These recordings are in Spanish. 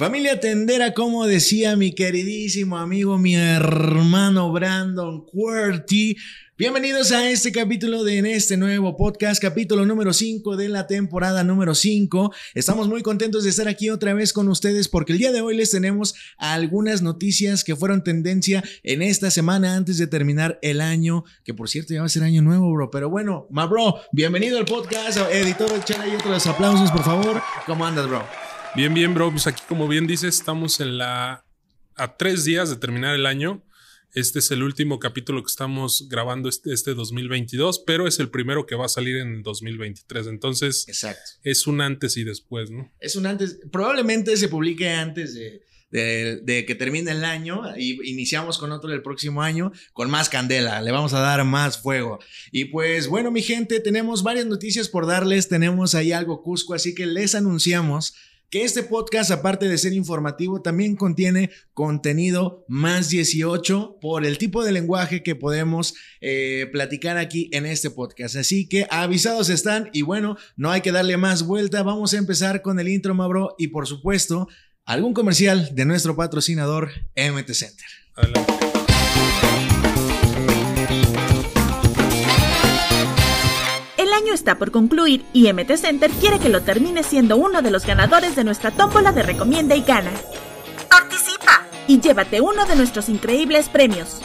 Familia tendera, como decía mi queridísimo amigo, mi hermano Brandon Querty. Bienvenidos a este capítulo de en este nuevo podcast, capítulo número 5 de la temporada número 5. Estamos muy contentos de estar aquí otra vez con ustedes porque el día de hoy les tenemos algunas noticias que fueron tendencia en esta semana antes de terminar el año, que por cierto ya va a ser año nuevo, bro. Pero bueno, ma bro, bienvenido al podcast. Editor, echar ahí otros aplausos, por favor. ¿Cómo andas, bro? Bien, bien, bro. Pues aquí, como bien dices, estamos en la. a tres días de terminar el año. Este es el último capítulo que estamos grabando este, este 2022, pero es el primero que va a salir en 2023. Entonces, Exacto. es un antes y después, ¿no? Es un antes. Probablemente se publique antes de, de, de, que termine el año y iniciamos con otro del próximo año con más candela, le vamos a dar más fuego. Y pues bueno, mi gente, tenemos varias noticias por darles, tenemos ahí algo Cusco, así que les anunciamos que este podcast, aparte de ser informativo, también contiene contenido más 18 por el tipo de lenguaje que podemos eh, platicar aquí en este podcast. Así que avisados están y bueno, no hay que darle más vuelta. Vamos a empezar con el intro, Mabro, y por supuesto, algún comercial de nuestro patrocinador MT Center. Adelante. Año está por concluir y MT Center quiere que lo termine siendo uno de los ganadores de nuestra tómbola de Recomienda y Gana. ¡Participa! Y llévate uno de nuestros increíbles premios.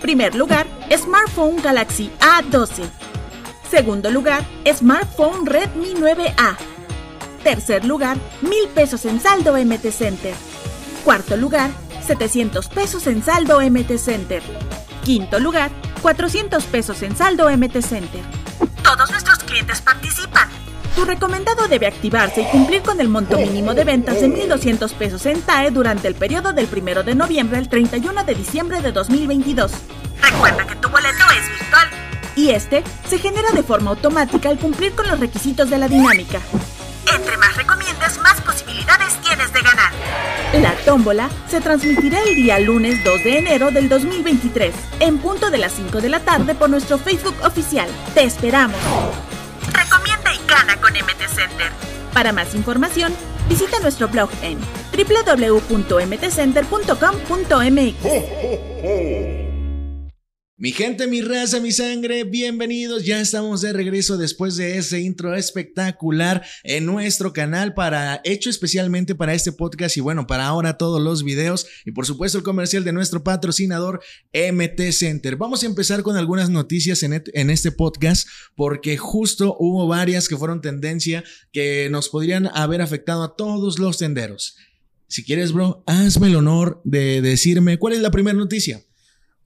Primer lugar, Smartphone Galaxy A12. Segundo lugar, Smartphone Redmi 9A. Tercer lugar, mil pesos en saldo MT Center. Cuarto lugar, 700 pesos en saldo MT Center. Quinto lugar, 400 pesos en saldo MT Center. Todos nuestros clientes participan. Tu recomendado debe activarse y cumplir con el monto mínimo de ventas de 1.200 pesos en TAE durante el periodo del 1 de noviembre al 31 de diciembre de 2022. Recuerda que tu boleto es virtual. Y este se genera de forma automática al cumplir con los requisitos de la dinámica. Entre más recomiendes, más posibilidades tienes de ganar. La tómbola se transmitirá el día lunes 2 de enero del 2023, en punto de las 5 de la tarde por nuestro Facebook oficial. Te esperamos. Recomienda y gana con MT Center. Para más información, visita nuestro blog en www.mtcenter.com.mx. Mi gente, mi raza, mi sangre, bienvenidos. Ya estamos de regreso después de ese intro espectacular en nuestro canal para hecho especialmente para este podcast y bueno, para ahora todos los videos y por supuesto el comercial de nuestro patrocinador MT Center. Vamos a empezar con algunas noticias en, en este podcast porque justo hubo varias que fueron tendencia que nos podrían haber afectado a todos los tenderos. Si quieres, bro, hazme el honor de decirme cuál es la primera noticia.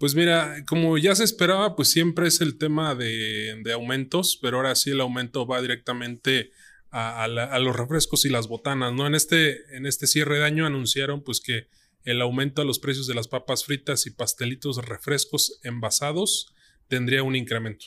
Pues mira, como ya se esperaba, pues siempre es el tema de, de aumentos, pero ahora sí el aumento va directamente a, a, los refrescos y las botanas, ¿no? En este, en este cierre de año anunciaron pues que el aumento a los precios de las papas fritas y pastelitos refrescos envasados tendría un incremento.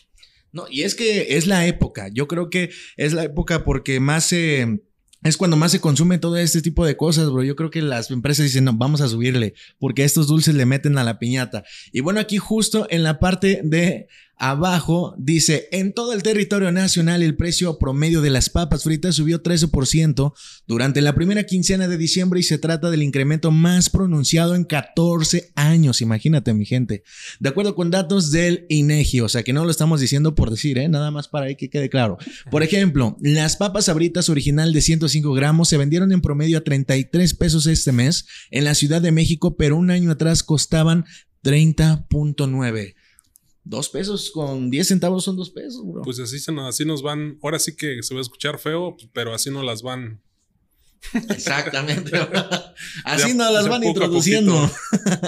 No, y es que es la época, yo creo que es la época porque más se... Eh es cuando más se consume todo este tipo de cosas, bro. Yo creo que las empresas dicen, no, vamos a subirle, porque estos dulces le meten a la piñata. Y bueno, aquí justo en la parte de abajo dice, en todo el territorio nacional el precio promedio de las papas fritas subió 13% durante la primera quincena de diciembre y se trata del incremento más pronunciado en 14 años, imagínate mi gente. De acuerdo con datos del INEGI, o sea que no lo estamos diciendo por decir, ¿eh? nada más para que quede claro. Por ejemplo, las papas abritas original de 105 gramos se vendieron en promedio a 33 pesos este mes en la Ciudad de México, pero un año atrás costaban 30.9. Dos pesos con 10 centavos son dos pesos, bro. Pues así, se nos, así nos van. Ahora sí que se va a escuchar feo, pero así no las van. Exactamente. así nos las van introduciendo.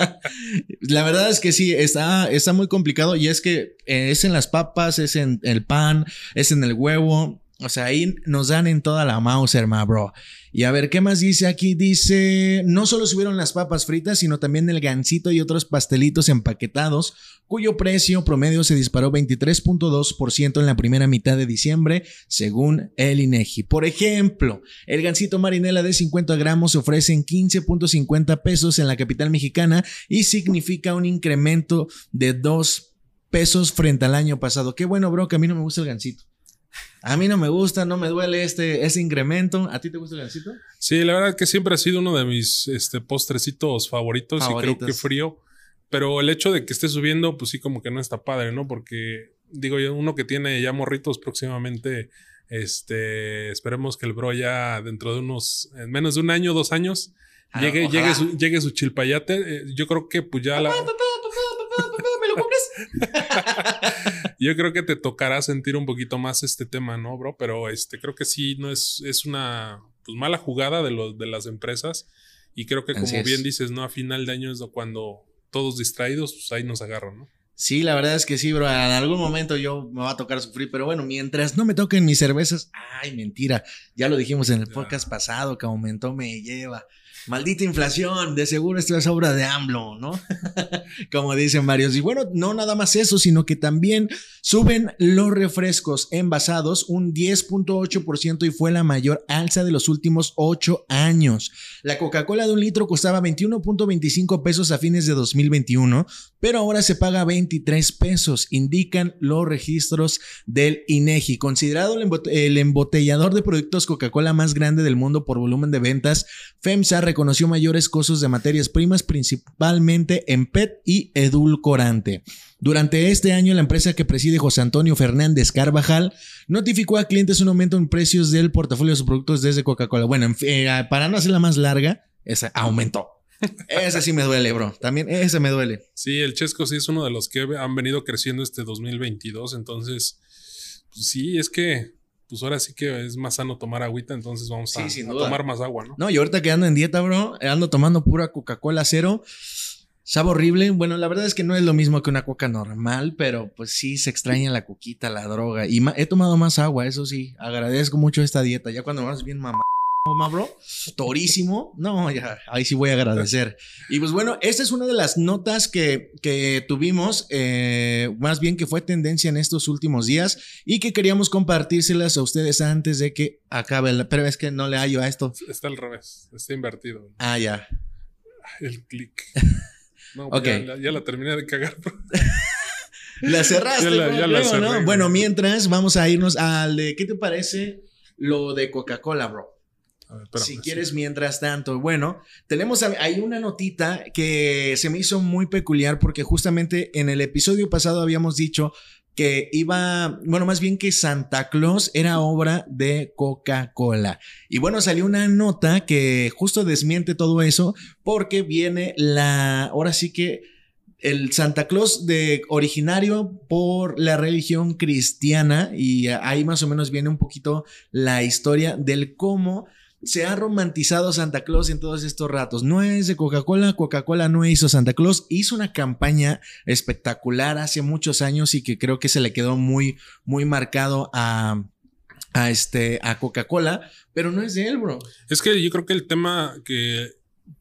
La verdad es que sí, está, está muy complicado y es que es en las papas, es en el pan, es en el huevo. O sea, ahí nos dan en toda la mouse, hermano, bro. Y a ver, ¿qué más dice aquí? Dice, no solo subieron las papas fritas, sino también el gansito y otros pastelitos empaquetados, cuyo precio promedio se disparó 23.2% en la primera mitad de diciembre, según el INEGI. Por ejemplo, el gansito marinela de 50 gramos se ofrece en 15.50 pesos en la capital mexicana y significa un incremento de 2 pesos frente al año pasado. Qué bueno, bro, que a mí no me gusta el gansito. A mí no me gusta, no me duele este, ese incremento. ¿A ti te gusta el gansito? Sí, la verdad que siempre ha sido uno de mis este, postrecitos favoritos, y creo que frío. Pero el hecho de que esté subiendo, pues sí, como que no está padre, ¿no? Porque, digo yo, uno que tiene ya morritos próximamente, este, esperemos que el bro ya dentro de unos, en menos de un año, dos años, ah, llegue, llegue, su, llegue su chilpayate. Eh, yo creo que pues ya la... ¿Me lo Yo creo que te tocará sentir un poquito más este tema, ¿no, bro? Pero este, creo que sí, no es, es una pues, mala jugada de, los, de las empresas. Y creo que, como bien dices, ¿no? A final de año es cuando todos distraídos, pues ahí nos agarran, ¿no? Sí, la verdad es que sí, bro. En algún momento yo me va a tocar sufrir, pero bueno, mientras no me toquen mis cervezas, ay, mentira. Ya lo dijimos en el podcast pasado que aumentó me lleva. Maldita inflación, de seguro esto es obra de AMLO, ¿no? Como dicen varios. Y bueno, no nada más eso, sino que también suben los refrescos envasados un 10.8% y fue la mayor alza de los últimos 8 años. La Coca-Cola de un litro costaba 21.25 pesos a fines de 2021, pero ahora se paga 23 pesos, indican los registros del INEGI. Considerado el embotellador de productos Coca-Cola más grande del mundo por volumen de ventas, FEMSA reconoció mayores costos de materias primas, principalmente en PET y edulcorante. Durante este año, la empresa que preside José Antonio Fernández Carvajal notificó a clientes un aumento en precios del portafolio de sus productos desde Coca-Cola. Bueno, eh, para no hacerla más larga, esa aumentó. Ese sí me duele, bro. También ese me duele. Sí, el Chesco sí es uno de los que han venido creciendo este 2022. Entonces, pues sí, es que pues ahora sí que es más sano tomar agüita, entonces vamos a, tomar más agua, ¿no? No, y ahorita que ando en dieta, bro, ando tomando pura Coca-Cola cero. Sabe horrible. Bueno, la verdad es que no es lo mismo que una coca normal, pero pues sí se extraña la coquita, la droga. Y he tomado más agua, eso sí. Agradezco mucho esta dieta. Ya cuando vas bien mamá bro, torísimo. No, ya, ahí sí voy a agradecer. Y pues bueno, esta es una de las notas que, que tuvimos, eh, más bien que fue tendencia en estos últimos días y que queríamos compartírselas a ustedes antes de que acabe. La, pero es que no le hallo a esto. Está al revés, está invertido. Ah, ya. El clic. No, pues ya, la terminé de cagar. la cerraste. Ya la, Bueno, mientras vamos a irnos al de, ¿qué te parece lo de Coca-Cola, bro? si quieres, mientras tanto. Bueno, tenemos ahí una notita que se me hizo muy peculiar porque justamente en el episodio pasado habíamos dicho que iba, bueno, más bien que Santa Claus era obra de Coca-Cola. Y bueno, salió una nota que justo desmiente todo eso porque viene la, ahora sí que el Santa Claus de originario por la religión cristiana y ahí más o menos viene un poquito la historia del cómo se ha romantizado Santa Claus en todos estos ratos. No es de Coca-Cola, Coca-Cola no hizo Santa Claus, hizo una campaña espectacular hace muchos años y que creo que se le quedó muy, muy marcado a, a este, a Coca-Cola, pero no es de él, bro. Es que yo creo que el tema que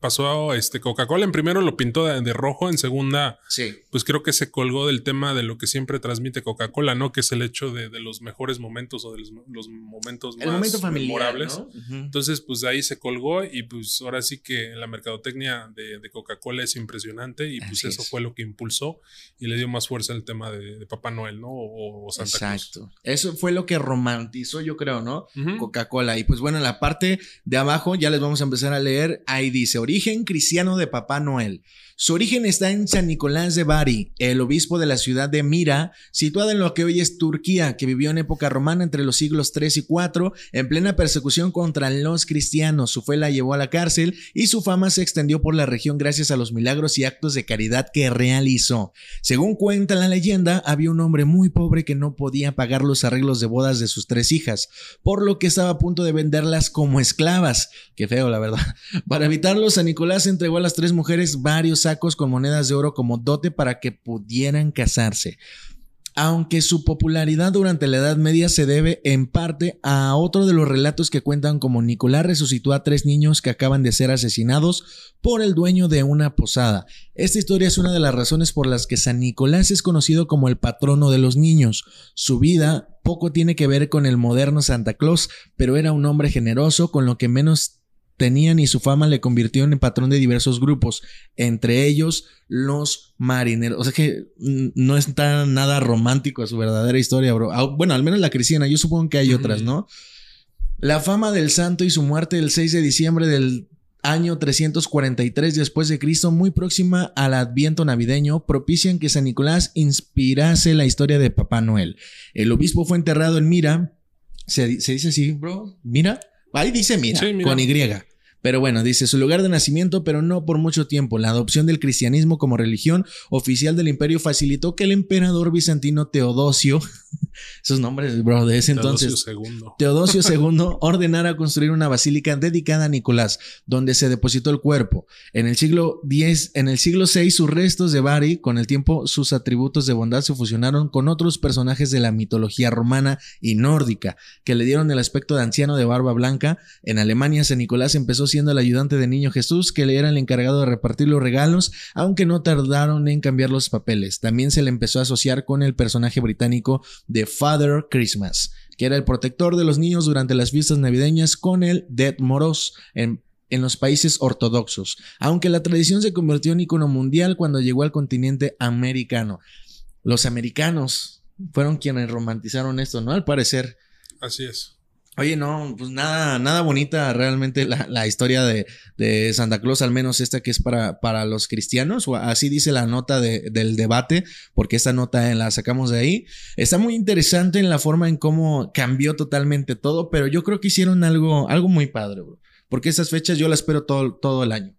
pasó este Coca-Cola en primero lo pintó de, rojo, en segunda, sí. pues creo que se colgó del tema de lo que siempre transmite Coca-Cola, ¿no? Que es el hecho de, los mejores momentos o de los, momentos más momento memorables. Entonces, pues ahí se colgó y pues ahora sí que la mercadotecnia de, Coca-Cola es impresionante y pues eso fue lo que impulsó y le dio más fuerza al tema de, Papá Noel, ¿no? O, Santa Exacto. Eso fue lo que romantizó, yo creo, ¿no? Coca-Cola. Y pues bueno, en la parte de abajo ya les vamos a empezar a leer. Ahí dice origen cristiano de Papá Noel. Su origen está en San Nicolás de Bari, el obispo de la ciudad de Mira, situada en lo que hoy es Turquía, que vivió en época romana entre los siglos 3 y 4, en plena persecución contra los cristianos. Su fe la llevó a la cárcel y su fama se extendió por la región gracias a los milagros y actos de caridad que realizó. Según cuenta la leyenda, había un hombre muy pobre que no podía pagar los arreglos de bodas de sus tres hijas, por lo que estaba a punto de venderlas como esclavas. Qué feo, la verdad. Para evitarlo, San Nicolás entregó a las tres mujeres varios sacos con monedas de oro como dote para que pudieran casarse. Aunque su popularidad durante la Edad Media se debe en parte a otro de los relatos que cuentan como Nicolás resucitó a tres niños que acaban de ser asesinados por el dueño de una posada. Esta historia es una de las razones por las que San Nicolás es conocido como el patrono de los niños. Su vida poco tiene que ver con el moderno Santa Claus, pero era un hombre generoso con lo que menos tenían y su fama le convirtió en patrón de diversos grupos, entre ellos los marineros. O sea que no es tan nada romántico su verdadera historia, bro. Ah, bueno, al menos la cristiana, yo supongo que hay otras, ¿no? La fama del santo y su muerte el 6 de diciembre del año 343 después de Cristo, muy próxima al Adviento navideño, propician que San Nicolás inspirase la historia de Papá Noel. El obispo fue enterrado en Mira. Se, dice así, bro. Mira. Ahí dice mira, con Y. Pero bueno, dice su lugar de nacimiento, pero no por mucho tiempo. La adopción del cristianismo como religión oficial del imperio facilitó que el emperador bizantino Teodosio, esos nombres, bro, de ese entonces, Teodosio II, ordenara construir una basílica dedicada a Nicolás, donde se depositó el cuerpo. En el siglo X, en el siglo VI, sus restos de Bari, con el tiempo, sus atributos de bondad se fusionaron con otros personajes de la mitología romana y nórdica, que le dieron el aspecto de anciano de barba blanca. En Alemania, San Nicolás empezó siendo el ayudante de Niño Jesús, que le era el encargado de repartir los regalos, aunque no tardaron en cambiar los papeles. También se le empezó a asociar con el personaje británico de Father Christmas, que era el protector de los niños durante las fiestas navideñas con el Dead Moros en en los países ortodoxos, aunque la tradición se convirtió en icono mundial cuando llegó al continente americano. Los americanos fueron quienes romantizaron esto, ¿no? Al parecer. Así es. Oye, no, pues nada, nada bonita realmente la, historia de, de, Santa Claus, al menos esta que es para, para los cristianos, o así dice la nota de, del debate, porque esta nota la sacamos de ahí. Está muy interesante en la forma en cómo cambió totalmente todo, pero yo creo que hicieron algo, algo muy padre, bro. Porque esas fechas yo las espero todo, todo el año.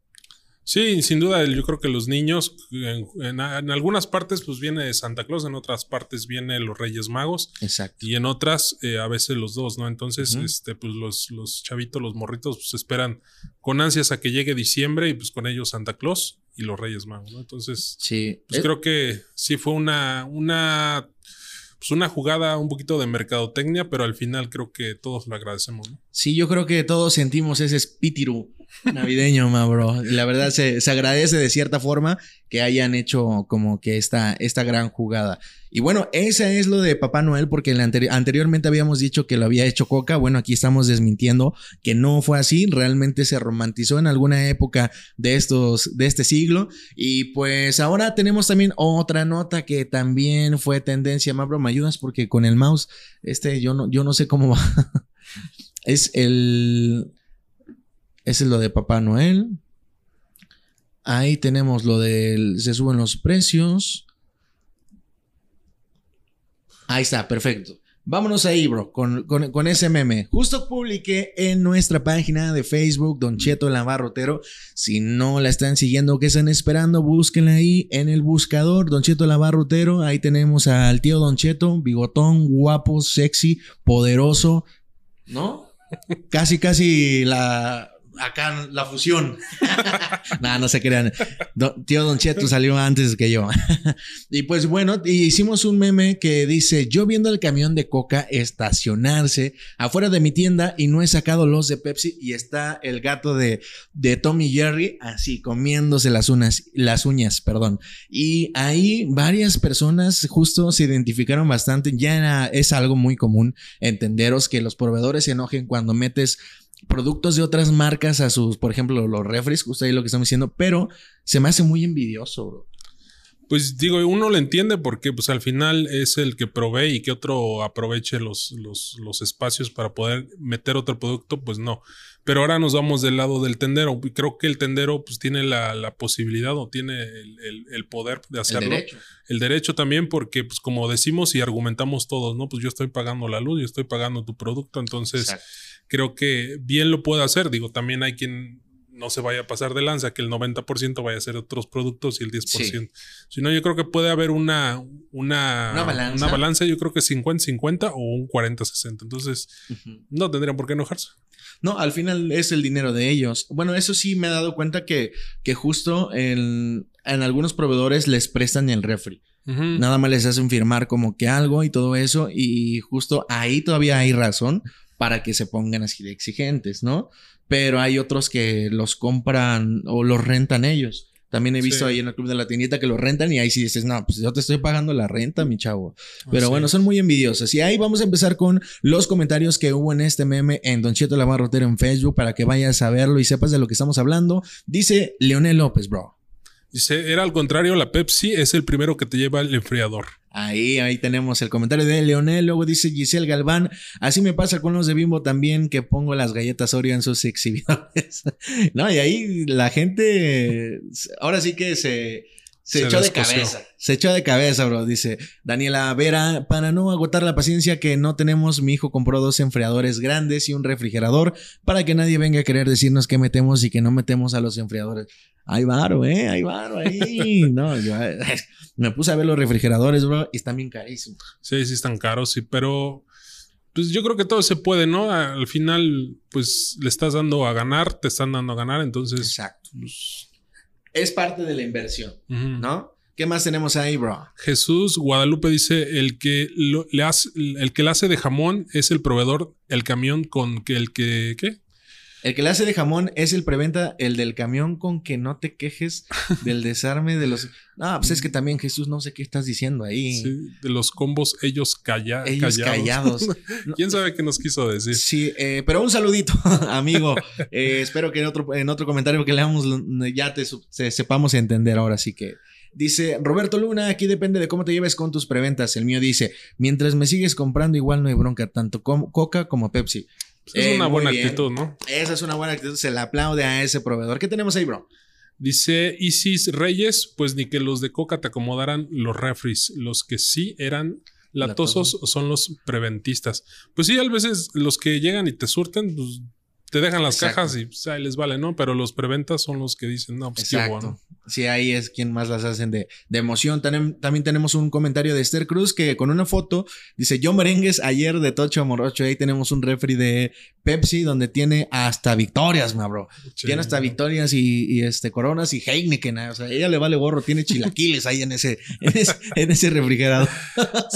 Sí, sin duda, yo creo que los niños, en, algunas partes, pues viene de Santa Claus, en otras partes viene los Reyes Magos. Exacto. Y en otras, eh, a veces los dos, ¿no? Entonces, este, pues los, los chavitos, los morritos, pues esperan con ansias a que llegue diciembre y pues con ellos Santa Claus y los Reyes Magos, ¿no? Entonces, sí. pues creo que sí fue una, una pues una jugada un poquito de mercadotecnia, pero al final creo que todos lo agradecemos. ¿no? Sí, yo creo que todos sentimos ese espíritu navideño, ma bro. La verdad se, se, agradece de cierta forma que hayan hecho como que esta, esta gran jugada. Y bueno, esa es lo de Papá Noel, porque anteriormente habíamos dicho que lo había hecho Coca. Bueno, aquí estamos desmintiendo que no fue así. Realmente se romantizó en alguna época de estos, de este siglo. Y pues ahora tenemos también otra nota que también fue tendencia. Mabro, ¿me ayudas? Porque con el mouse, este, yo no, yo no sé cómo va. es el. Ese es lo de Papá Noel. Ahí tenemos lo del. Se suben los precios. Ahí está, perfecto. Vámonos ahí, bro, con, ese meme. Justo publiqué en nuestra página de Facebook, Don Cheto Lavarrotero. Si no la están siguiendo, ¿qué están esperando? Búsquenla ahí en el buscador, Don Cheto Lavarrotero. Ahí tenemos al tío Don Cheto, bigotón, guapo, sexy, poderoso, ¿no? Casi, casi la, acá la fusión. Nada, no se crean. tío Don Cheto salió antes que yo. y pues bueno, hicimos un meme que dice, yo viendo el camión de coca estacionarse afuera de mi tienda y no he sacado los de Pepsi y está el gato de, de Tommy Jerry así comiéndose las uñas, las uñas, perdón. Y ahí varias personas justo se identificaron bastante. Ya es algo muy común entenderos que los proveedores se enojen cuando metes productos de otras marcas a sus, por ejemplo, los refres, justo ahí lo que estamos diciendo, pero se me hace muy envidioso, bro. Pues digo, uno lo entiende porque pues al final es el que provee y que otro aproveche los, los, los, espacios para poder meter otro producto, pues no. Pero ahora nos vamos del lado del tendero. Y creo que el tendero pues tiene la, la posibilidad o tiene el, el, poder de hacerlo. El derecho. el derecho. también porque pues como decimos y argumentamos todos, ¿no? Pues yo estoy pagando la luz, yo estoy pagando tu producto, entonces creo que bien lo puede hacer. Digo, también hay quien no se vaya a pasar de lanza, que el 90% vaya a ser otros productos y el 10%. Si no, yo creo que puede haber una, una, una, balanza. yo creo que 50-50 o un 40-60. Entonces, no tendrían por qué enojarse. No, al final es el dinero de ellos. Bueno, eso sí me he dado cuenta que, que justo en, en algunos proveedores les prestan el refri. Nada más les hacen firmar como que algo y todo eso. Y justo ahí todavía hay razón para que se pongan así de exigentes, ¿no? Pero hay otros que los compran o los rentan ellos. También he visto Sí. ahí en el club de la tiendita que lo rentan y ahí sí dices, no, pues yo te estoy pagando la renta, mi chavo. Pero Así bueno, son muy envidiosos. Y ahí vamos a empezar con los comentarios que hubo en este meme en Don Cheto La Barrotero en Facebook para que vayas a verlo y sepas de lo que estamos hablando. Dice Leonel López, bro. Dice, era al contrario, la Pepsi es el primero que te lleva el enfriador. Ahí, ahí tenemos el comentario de Leonel. Luego dice Giselle Galván. Así me pasa con los de Bimbo también, que pongo las galletas Oreo en sus exhibidores. no, y ahí la gente, ahora sí que se, se, Se echó de cabeza. Se echó de cabeza, bro. Dice Daniela Vera, para no agotar la paciencia que no tenemos, mi hijo compró dos enfriadores grandes y un refrigerador para que nadie venga a querer decirnos qué metemos y que no metemos a los enfriadores. Hay varo, eh, hay varo ahí. No, yo me puse a ver los refrigeradores, bro, y están bien carísimos. Sí, sí están caros, sí, pero pues yo creo que todo se puede, ¿no? Al final, pues le estás dando a ganar, te están dando a ganar, entonces... Exacto. pues, Es parte de la inversión. ¿no? ¿Qué más tenemos ahí, bro? Jesús Guadalupe dice, el que, lo- le hace, el que le hace de jamón es el proveedor, el camión con que el que... ¿Qué? El que le hace de jamón es el preventa, el del camión con que no te quejes del desarme de los... No, pues es que también Jesús, no sé qué estás diciendo ahí. Sí, de los combos ellos calla- Ellos callados. ¿Quién sabe qué nos quiso decir? Sí, eh, pero un saludito, amigo. Eh, espero que en otro, en otro comentario que leamos ya te sepamos entender ahora sí que. Dice Roberto Luna, aquí depende de cómo te lleves con tus preventas. El mío dice, mientras me sigues comprando igual no hay bronca, tanto com- Coca como Pepsi. Pues es Eh, una muy buena actitud, ¿no? Esa es una buena actitud, se la aplaude a ese proveedor. ¿Qué tenemos ahí, bro? Dice Isis Reyes, pues ni que los de Coca te acomodaran los refris. Los que sí eran latosos son los preventistas. Pues sí, a veces los que llegan y te surten, pues te dejan las Exacto. cajas y pues, ahí les vale, ¿no? Pero los preventas son los que dicen, no, pues qué Exacto. ¿no? Sí, ahí es quien más las hacen de, de emoción. Tanem- También tenemos un comentario de Esther Cruz que con una foto dice: Yo merengues ayer de Tocho Morocho. Ahí tenemos un refri de Pepsi donde tiene hasta victorias, ma bro. Sí. Tiene hasta victorias y, y, este coronas y Heineken. ah, O sea, ella le vale gorro. Tiene chilaquiles ahí en ese, en ese, en ese refrigerador.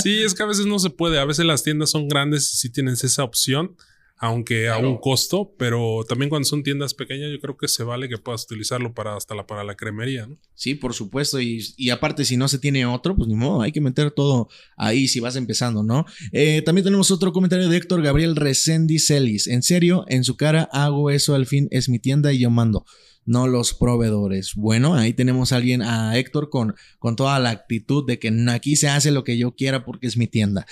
Sí, es que a veces no se puede. A veces las tiendas son grandes y sí tienes esa opción, aunque a un costo, pero también cuando son tiendas pequeñas, yo creo que se vale que puedas utilizarlo para hasta la, para la cremería, ¿no? Sí, por supuesto. Y, y aparte, si no se tiene otro, pues ni modo, hay que meter todo ahí si vas empezando, ¿no? Eh, también tenemos otro comentario de Héctor Gabriel Resendi Celis. En serio, en su cara hago eso al fin, es mi tienda y yo mando. No los proveedores. Bueno, ahí tenemos a alguien, a Héctor, con, con toda la actitud de que aquí se hace lo que yo quiera porque es mi tienda.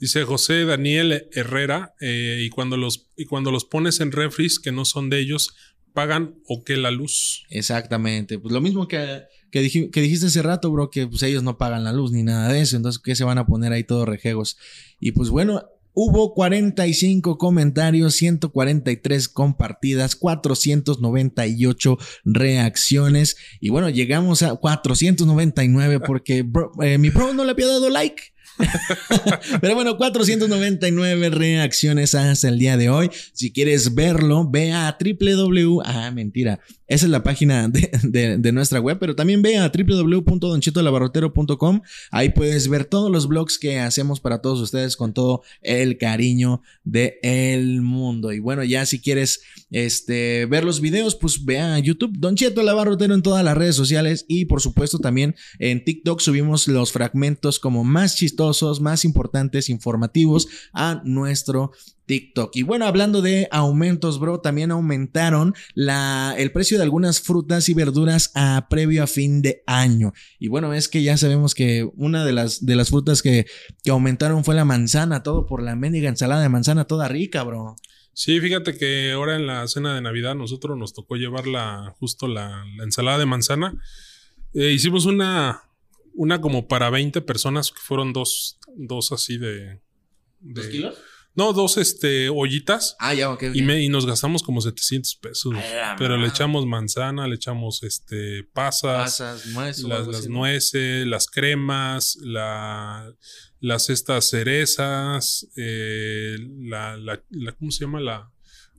Dice José Daniel Herrera, eh, y, cuando los, y cuando los pones en refris que no son de ellos, pagan o que la luz. Exactamente. Pues lo mismo que, que, dij- que dijiste hace rato, bro, que pues ellos no pagan la luz ni nada de eso. Entonces, ¿qué se van a poner ahí todos rejegos? Y pues bueno, hubo 45 comentarios, 143 compartidas, 498 reacciones. Y bueno, llegamos a 499 porque eh, mi bro no le había dado like. Pero bueno, 499 reacciones hasta el día de hoy. Si quieres verlo, ve a www. Ah, mentira. Esa es la página de, de- de nuestra web, pero también ve a www.donchitolabarrotero.com. Ahí puedes ver todos los blogs que hacemos para todos ustedes con todo el cariño del mundo. Y bueno, ya si quieres este, ver los videos, pues ve a YouTube, Don Cheto Labarrotero en todas las redes sociales y por supuesto también en TikTok subimos los fragmentos como más chistosos, más importantes, informativos a nuestro TikTok. Y bueno, hablando de aumentos, bro, también aumentaron la, el precio de algunas frutas y verduras a previo a fin de año. Y bueno, es que ya sabemos que una de las, de las frutas que, que aumentaron fue la manzana, todo por la mendiga ensalada de manzana toda rica, bro. Sí, fíjate que ahora en la cena de Navidad nosotros nos tocó llevar la, justo la, la ensalada de manzana. Eh, hicimos una, una como para 20 personas, que fueron dos, dos así de... de- No, dos este, ollitas. Ah, ya, ok. Y, me- y nos gastamos como 700 pesos. Ay, Pero le echamos manzana, le echamos este, pasas, Pasas, nueces, las, las nueces, las cremas, la, las estas cerezas, eh, la, la, la- ¿cómo se llama? La,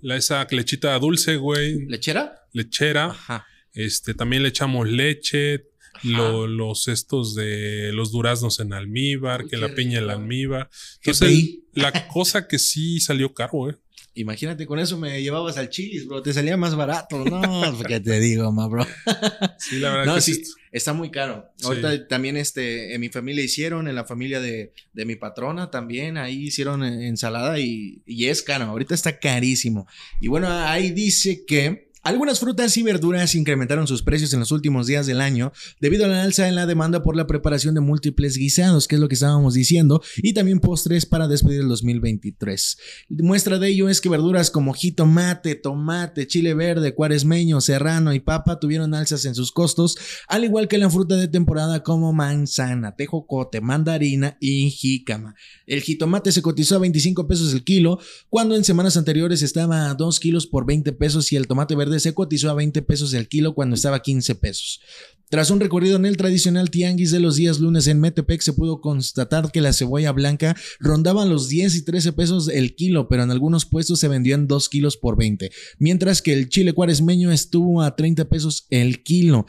la esa lechita dulce, güey, ¿Lechera? lechera. Ajá. Este, también le echamos leche. Lo- los estos de los duraznos en almíbar, Uy, que la piña en almíbar. ¿Qué Entonces, la cosa que sí salió caro, eh. Imagínate, con eso me llevabas al chilis, bro. Te salía más barato. No, ¿qué te digo, ma, bro? Sí, la verdad No, que sí, sí. está muy caro. Sí. Ahorita también este, en mi familia hicieron, en la familia de, de mi patrona también, ahí hicieron eh, ensalada y, y es caro. Ahorita está carísimo. Y bueno, ahí dice que algunas frutas y verduras incrementaron sus precios en los últimos días del año debido a la alza en la demanda por la preparación de múltiples guisados, que es lo que estábamos diciendo, y también postres para despedir el 2023. Muestra de ello es que verduras como jitomate, tomate, chile verde, cuaresmeño, serrano y papa tuvieron alzas en sus costos, al igual que la fruta de temporada como manzana, tejocote, mandarina y jícama. El jitomate se cotizó a 25 pesos el kilo, cuando en semanas anteriores estaba a 2 kilos por 20 pesos y el tomate verde se cotizó a 20 pesos el kilo cuando estaba a 15 pesos. Tras un recorrido en el tradicional tianguis de los días lunes en Metepec, se pudo constatar que la cebolla blanca rondaba los 10 y 13 pesos el kilo, pero en algunos puestos se vendió en 2 kilos por 20, mientras que el chile cuaresmeño estuvo a 30 pesos el kilo.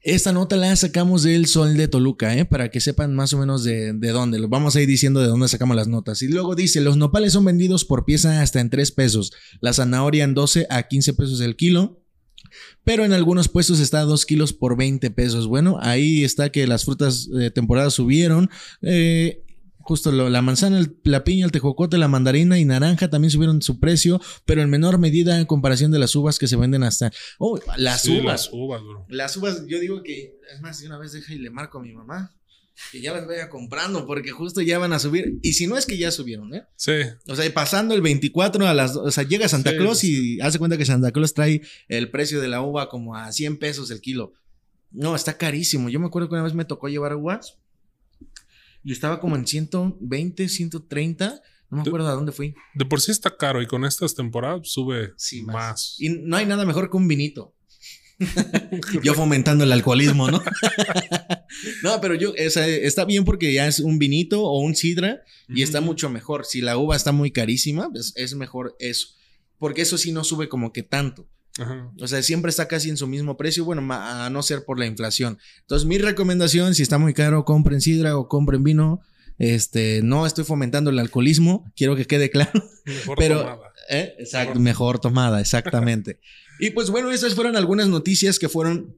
Esta nota la sacamos del Sol de Toluca, ¿eh? para que sepan más o menos de, de dónde. Vamos a ir diciendo de dónde sacamos las notas. Y luego dice, los nopales son vendidos por pieza hasta en 3 pesos, la zanahoria en 12 a 15 pesos el kilo. Pero en algunos puestos está a 2 kilos por 20 pesos. Bueno, ahí está que las frutas de temporada subieron. Eh, justo lo- la manzana, el- la piña, el tejocote, la mandarina y naranja también subieron su precio, pero en menor medida en comparación de las uvas que se venden hasta... Oh, las Sí, uvas. Las uvas, bro. Las uvas, yo digo que, es más, de una vez deja y le marco a mi mamá que ya las vaya comprando porque justo ya van a subir. Y si no es que ya subieron, ¿eh? Sí, O sea, pasando el 24 a las, o sea, llega Santa Sí, Claus y hace cuenta que Santa Claus trae el precio de la uva como a 100 pesos el kilo. No, está carísimo. Yo me acuerdo que una vez me tocó llevar uvas y estaba como en 120, 130. No me acuerdo a dónde fui. de por sí está caro y con estas temporadas sube Sí, más. más. Y no hay nada mejor que un vinito. yo fomentando el alcoholismo, ¿no? no, pero yo, está bien porque ya es un vinito o un sidra y está mucho mejor. Si la uva está muy carísima, pues es mejor eso. Porque eso sí no sube como que tanto. Ajá. O sea, siempre está casi en su mismo precio, bueno, a no ser por la inflación. Entonces, mi recomendación, si está muy caro, compren sidra o compren vino. Este, no estoy fomentando el alcoholismo, quiero que quede claro. Mejor Pero- tomada. ¿Eh? Exacto, Mejor. mejor tomada, exactamente. y pues bueno, esas fueron algunas noticias que fueron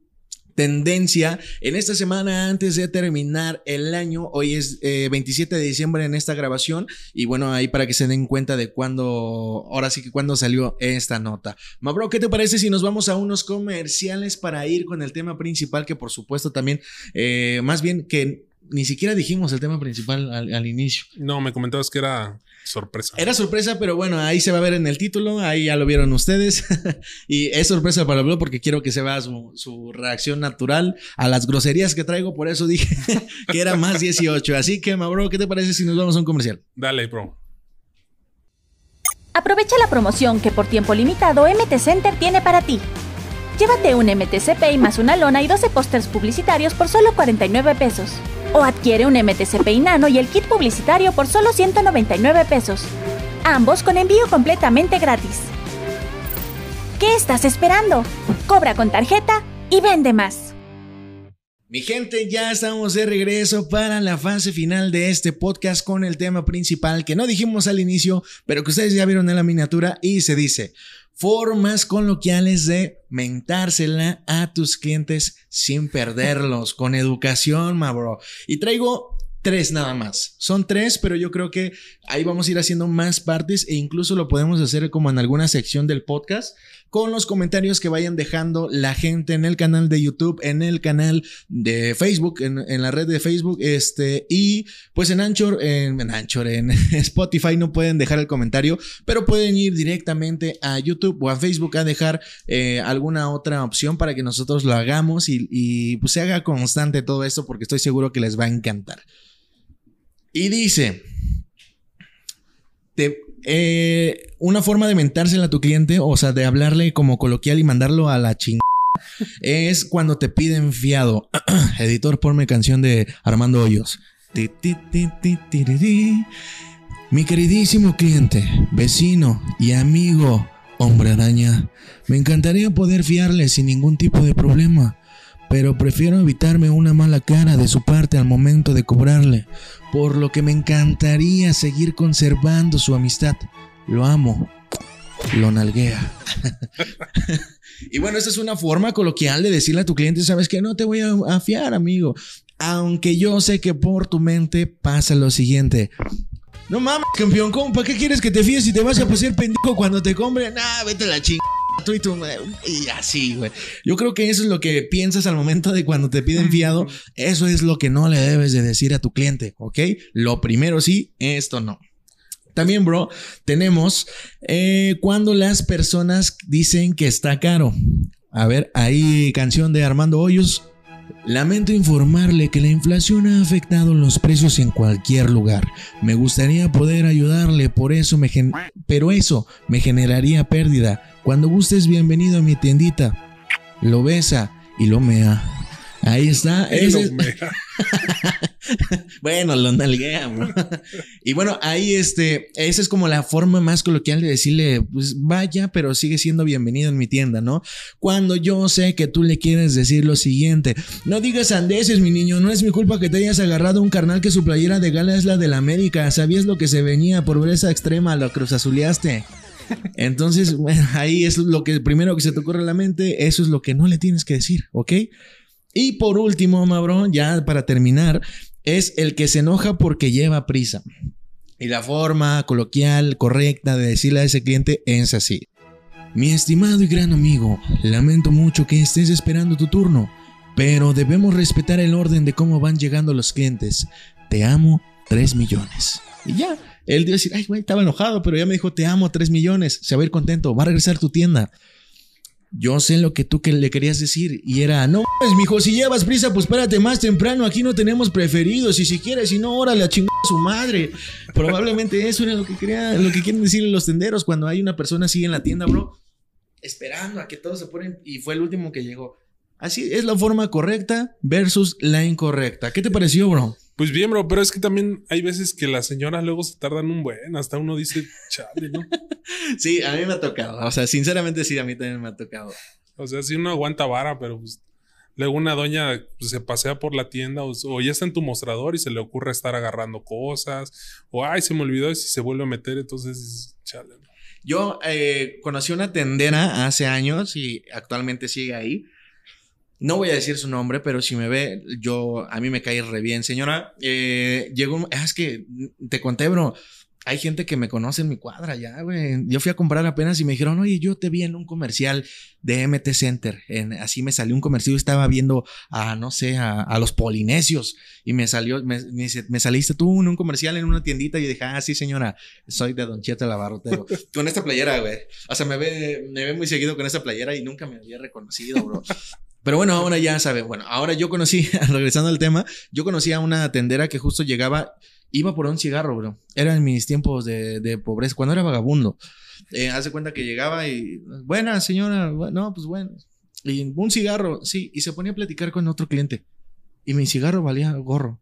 tendencia en esta semana antes de terminar el año. Hoy es eh, 27 de diciembre en esta grabación y bueno, ahí para que se den cuenta de cuándo, ahora sí que cuándo salió esta nota. Mabro, ¿qué te parece si nos vamos a unos comerciales para ir con el tema principal que por supuesto también, eh, más bien que ni siquiera dijimos el tema principal al- al inicio. No, me comentabas que era sorpresa. Era sorpresa, pero bueno, ahí se va a ver en el título, ahí ya lo vieron ustedes. y es sorpresa para blog porque quiero que se vea su, su reacción natural a las groserías que traigo, por eso dije que era más 18. Así que, Mabro, ¿qué te parece si nos vamos a un comercial? Dale, bro. Aprovecha la promoción que por tiempo limitado MT Center tiene para ti. Llévate un MTC Pay más una lona y 12 pósters publicitarios por solo 49 pesos. O adquiere un MTC Pay Nano y el kit publicitario por solo 199 pesos. Ambos con envío completamente gratis. ¿Qué estás esperando? Cobra con tarjeta y vende más. Mi gente, ya estamos de regreso para la fase final de este podcast con el tema principal que no dijimos al inicio, pero que ustedes ya vieron en la miniatura y se dice, formas coloquiales de mentársela a tus clientes sin perderlos, con educación, ma bro. Y traigo tres nada más. Son tres, pero yo creo que ahí vamos a ir haciendo más partes e incluso lo podemos hacer como en alguna sección del podcast con los comentarios que vayan dejando la gente en el canal de YouTube, en el canal de Facebook, en, la red de Facebook, este, y pues en Anchor, en, Anchor, en Spotify no pueden dejar el comentario, pero pueden ir directamente a YouTube o a Facebook a dejar eh, alguna otra opción para que nosotros lo hagamos y, y pues se haga constante todo esto porque estoy seguro que les va a encantar. Y dice, te, eh, una forma de mentársela a tu cliente, o sea, de hablarle como coloquial y mandarlo a la chingada, es cuando te piden fiado. Editor, ponme canción de Armando Hoyos. Mi queridísimo cliente, vecino y amigo, hombre araña, me encantaría poder fiarle sin ningún tipo de problema, pero prefiero evitarme una mala cara de su parte al momento de cobrarle, por lo que me encantaría seguir conservando su amistad. lo amo, lo nalguea. y bueno, esta es una forma coloquial de decirle a tu cliente, sabes que no te voy a, fiar, amigo. Aunque yo sé que por tu mente pasa lo siguiente. No mames, campeón, ¿cómo? ¿Para qué quieres que te fíes si te vas a pasar pendejo cuando te compren? Nah, vete a la chingada. Y, y así, güey. Yo creo que eso es lo que piensas al momento de cuando te piden fiado. Eso es lo que no le debes de decir a tu cliente, ¿ok? Lo primero sí, esto no. También, bro, tenemos eh, cuando las personas dicen que está caro. A ver, ahí canción de Armando Hoyos. Lamento informarle que la inflación ha afectado los precios en cualquier lugar. Me gustaría poder ayudarle, por eso me pero eso me generaría pérdida. Cuando gustes, bienvenido a mi tiendita. Lo besa y lo mea. Ahí está. bueno, lo nalgueamos. y bueno, ahí este, esa es como la forma más coloquial de decirle, pues vaya, pero sigue siendo bienvenido en mi tienda, ¿no? Cuando yo sé que tú le quieres decir lo siguiente, no digas andeses, mi niño, no es mi culpa que te hayas agarrado un carnal que su playera de gala es la de la América, sabías lo que se venía por esa extrema, lo cruzazuleaste. Entonces, ahí es lo que primero que se te ocurre a la mente, eso es lo que no le tienes que decir, ¿ok? Y por último, Mabro, ya para terminar, es el que se enoja porque lleva prisa. Y la forma coloquial, correcta de decirle a ese cliente es así. Mi estimado y gran amigo, lamento mucho que estés esperando tu turno, pero debemos respetar el orden de cómo van llegando los clientes. Te amo 3 millones. Y ya, él dio decir, ay, güey, estaba enojado, pero ya me dijo, te amo 3 millones, se va a ir contento, va a regresar a tu tienda yo sé lo que tú que le querías decir y era, no mi mijo, si llevas prisa, pues espérate más temprano, aquí no tenemos preferidos y si quieres, si no, órale a chingar a su madre. Probablemente eso era lo que quería, lo que quieren decirle los tenderos cuando hay una persona así en la tienda, bro, esperando a que todos se ponen y fue el último que llegó. Así es la forma correcta versus la incorrecta. ¿Qué te pareció, bro? Pues bien, bro, pero es que también hay veces que las señoras luego se tardan un buen, hasta uno dice, chale, ¿no? sí, a mí me ha tocado. O sea, sinceramente sí, a mí también me ha tocado. O sea, sí uno aguanta vara, pero pues, luego una doña pues, se pasea por la tienda o, ya está en tu mostrador y se le ocurre estar agarrando cosas, o ay, se me olvidó y si se vuelve a meter, entonces, chale. Yo eh, conocí una tendera hace años y actualmente sigue ahí no voy a decir su nombre, pero si me ve, yo, a mí me cae re bien. Señora, eh, llegó, ah, es que te conté, bro. Hay gente que me conoce en mi cuadra ya, güey. Yo fui a comprar apenas y me dijeron, oye, yo te vi en un comercial de MT Center. En, así me salió un comercial. estaba viendo a, no sé, a, los polinesios. Y me salió, me, dice, me saliste tú en un comercial en una tiendita. Y dije, ah, sí, señora, soy de Don Cheto Lavarrotero. con esta playera, güey. O sea, me ve, me ve muy seguido con esta playera y nunca me había reconocido, bro. Pero bueno, ahora ya saben. Bueno, ahora yo conocí, regresando al tema, yo conocí a una tendera que justo llegaba, iba por un cigarro, bro. Era en mis tiempos de, pobreza, cuando era vagabundo. Eh, hace cuenta que llegaba y, buena señora, no, pues bueno. Y un cigarro, sí, y se ponía a platicar con otro cliente. Y mi cigarro valía gorro.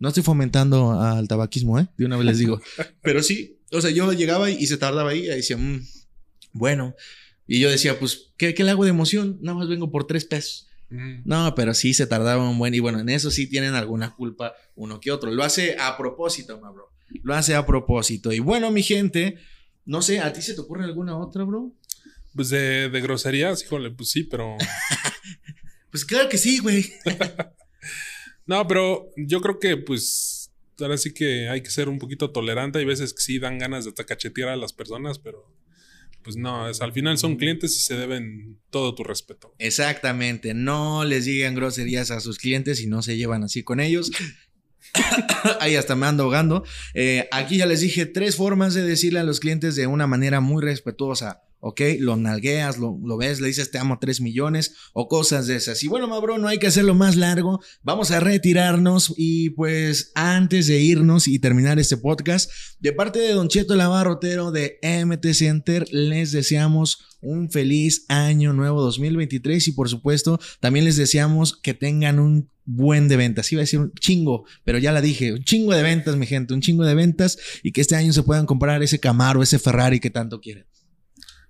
No estoy fomentando al tabaquismo, ¿eh? De una vez les digo. Pero sí, o sea, yo llegaba y se tardaba ahí y decía, mm, bueno, y yo decía, pues, ¿qué, ¿qué, le hago de emoción? Nada más vengo por tres pesos. Mm. No, pero sí se tardaba un buen. Y bueno, en eso sí tienen alguna culpa uno que otro. Lo hace a propósito, ma bro. Lo hace a propósito. Y bueno, mi gente, no sé, ¿a ti se te ocurre alguna otra, bro? Pues de, de groserías, híjole, pues sí, pero. pues claro que sí, güey. no, pero yo creo que, pues, ahora sí que hay que ser un poquito tolerante. Hay veces que sí dan ganas de cachetear a las personas, pero pues no, es, al final son clientes y se deben todo tu respeto. Exactamente, no les digan groserías a sus clientes y no se llevan así con ellos. Ahí hasta me ando ahogando. Eh, aquí ya les dije tres formas de decirle a los clientes de una manera muy respetuosa. ¿Ok? Lo nalgueas, lo, ves, le dices te amo 3 millones o cosas de esas. Y bueno, Mabro, no hay que hacerlo más largo. Vamos a retirarnos y pues antes de irnos y terminar este podcast, de parte de Don Cheto Lavarrotero de MT Center, les deseamos un feliz año nuevo 2023 y por supuesto también les deseamos que tengan un buen de ventas. Iba a decir un chingo, pero ya la dije, un chingo de ventas, mi gente, un chingo de ventas y que este año se puedan comprar ese Camaro, ese Ferrari que tanto quieren.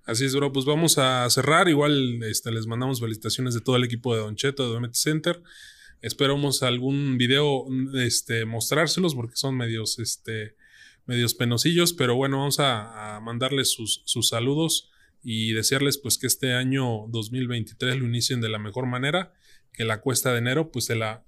Así es, bro. Pues vamos a cerrar. Igual este, les mandamos felicitaciones de todo el equipo de Don Cheto, de MT Center. Esperamos algún video este, mostrárselos porque son medios este, medios penosillos, pero bueno, vamos a, mandarles sus, sus, saludos y desearles pues que este año 2023 lo inicien de la mejor manera, que la cuesta de enero pues se la...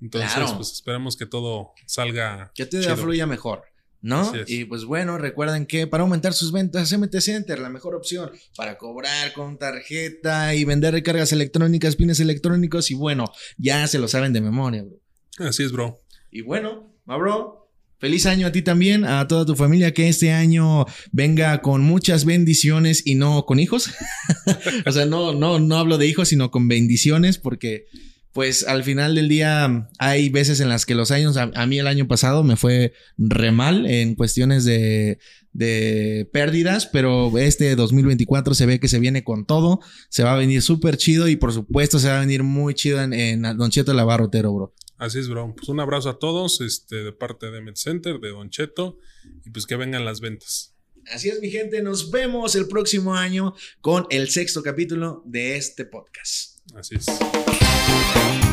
Entonces, pues esperamos que todo salga. Que te fluya mejor. ¿No? Y pues bueno, recuerden que para aumentar sus ventas, MT Center, la mejor opción para cobrar con tarjeta y vender recargas electrónicas, pines electrónicos y bueno, ya se lo saben de memoria, bro. Así es, bro. Y bueno, bro, Feliz año a ti también, a toda tu familia, que este año venga con muchas bendiciones y no con hijos. o sea, no, no, no hablo de hijos, sino con bendiciones, porque pues al final del día hay veces en las que los años, a, mí el año pasado me fue re mal en cuestiones de, de pérdidas, pero este 2024 se ve que se viene con todo, se va a venir súper chido y por supuesto se va a venir muy chido en, en Don Cheto Lavarrotero, bro. Así es, bro. Pues un abrazo a todos, este, de parte de MedCenter, de Don Cheto, y pues que vengan las ventas. Así es, mi gente, nos vemos el próximo año con el sexto capítulo de este podcast. Así es. Thank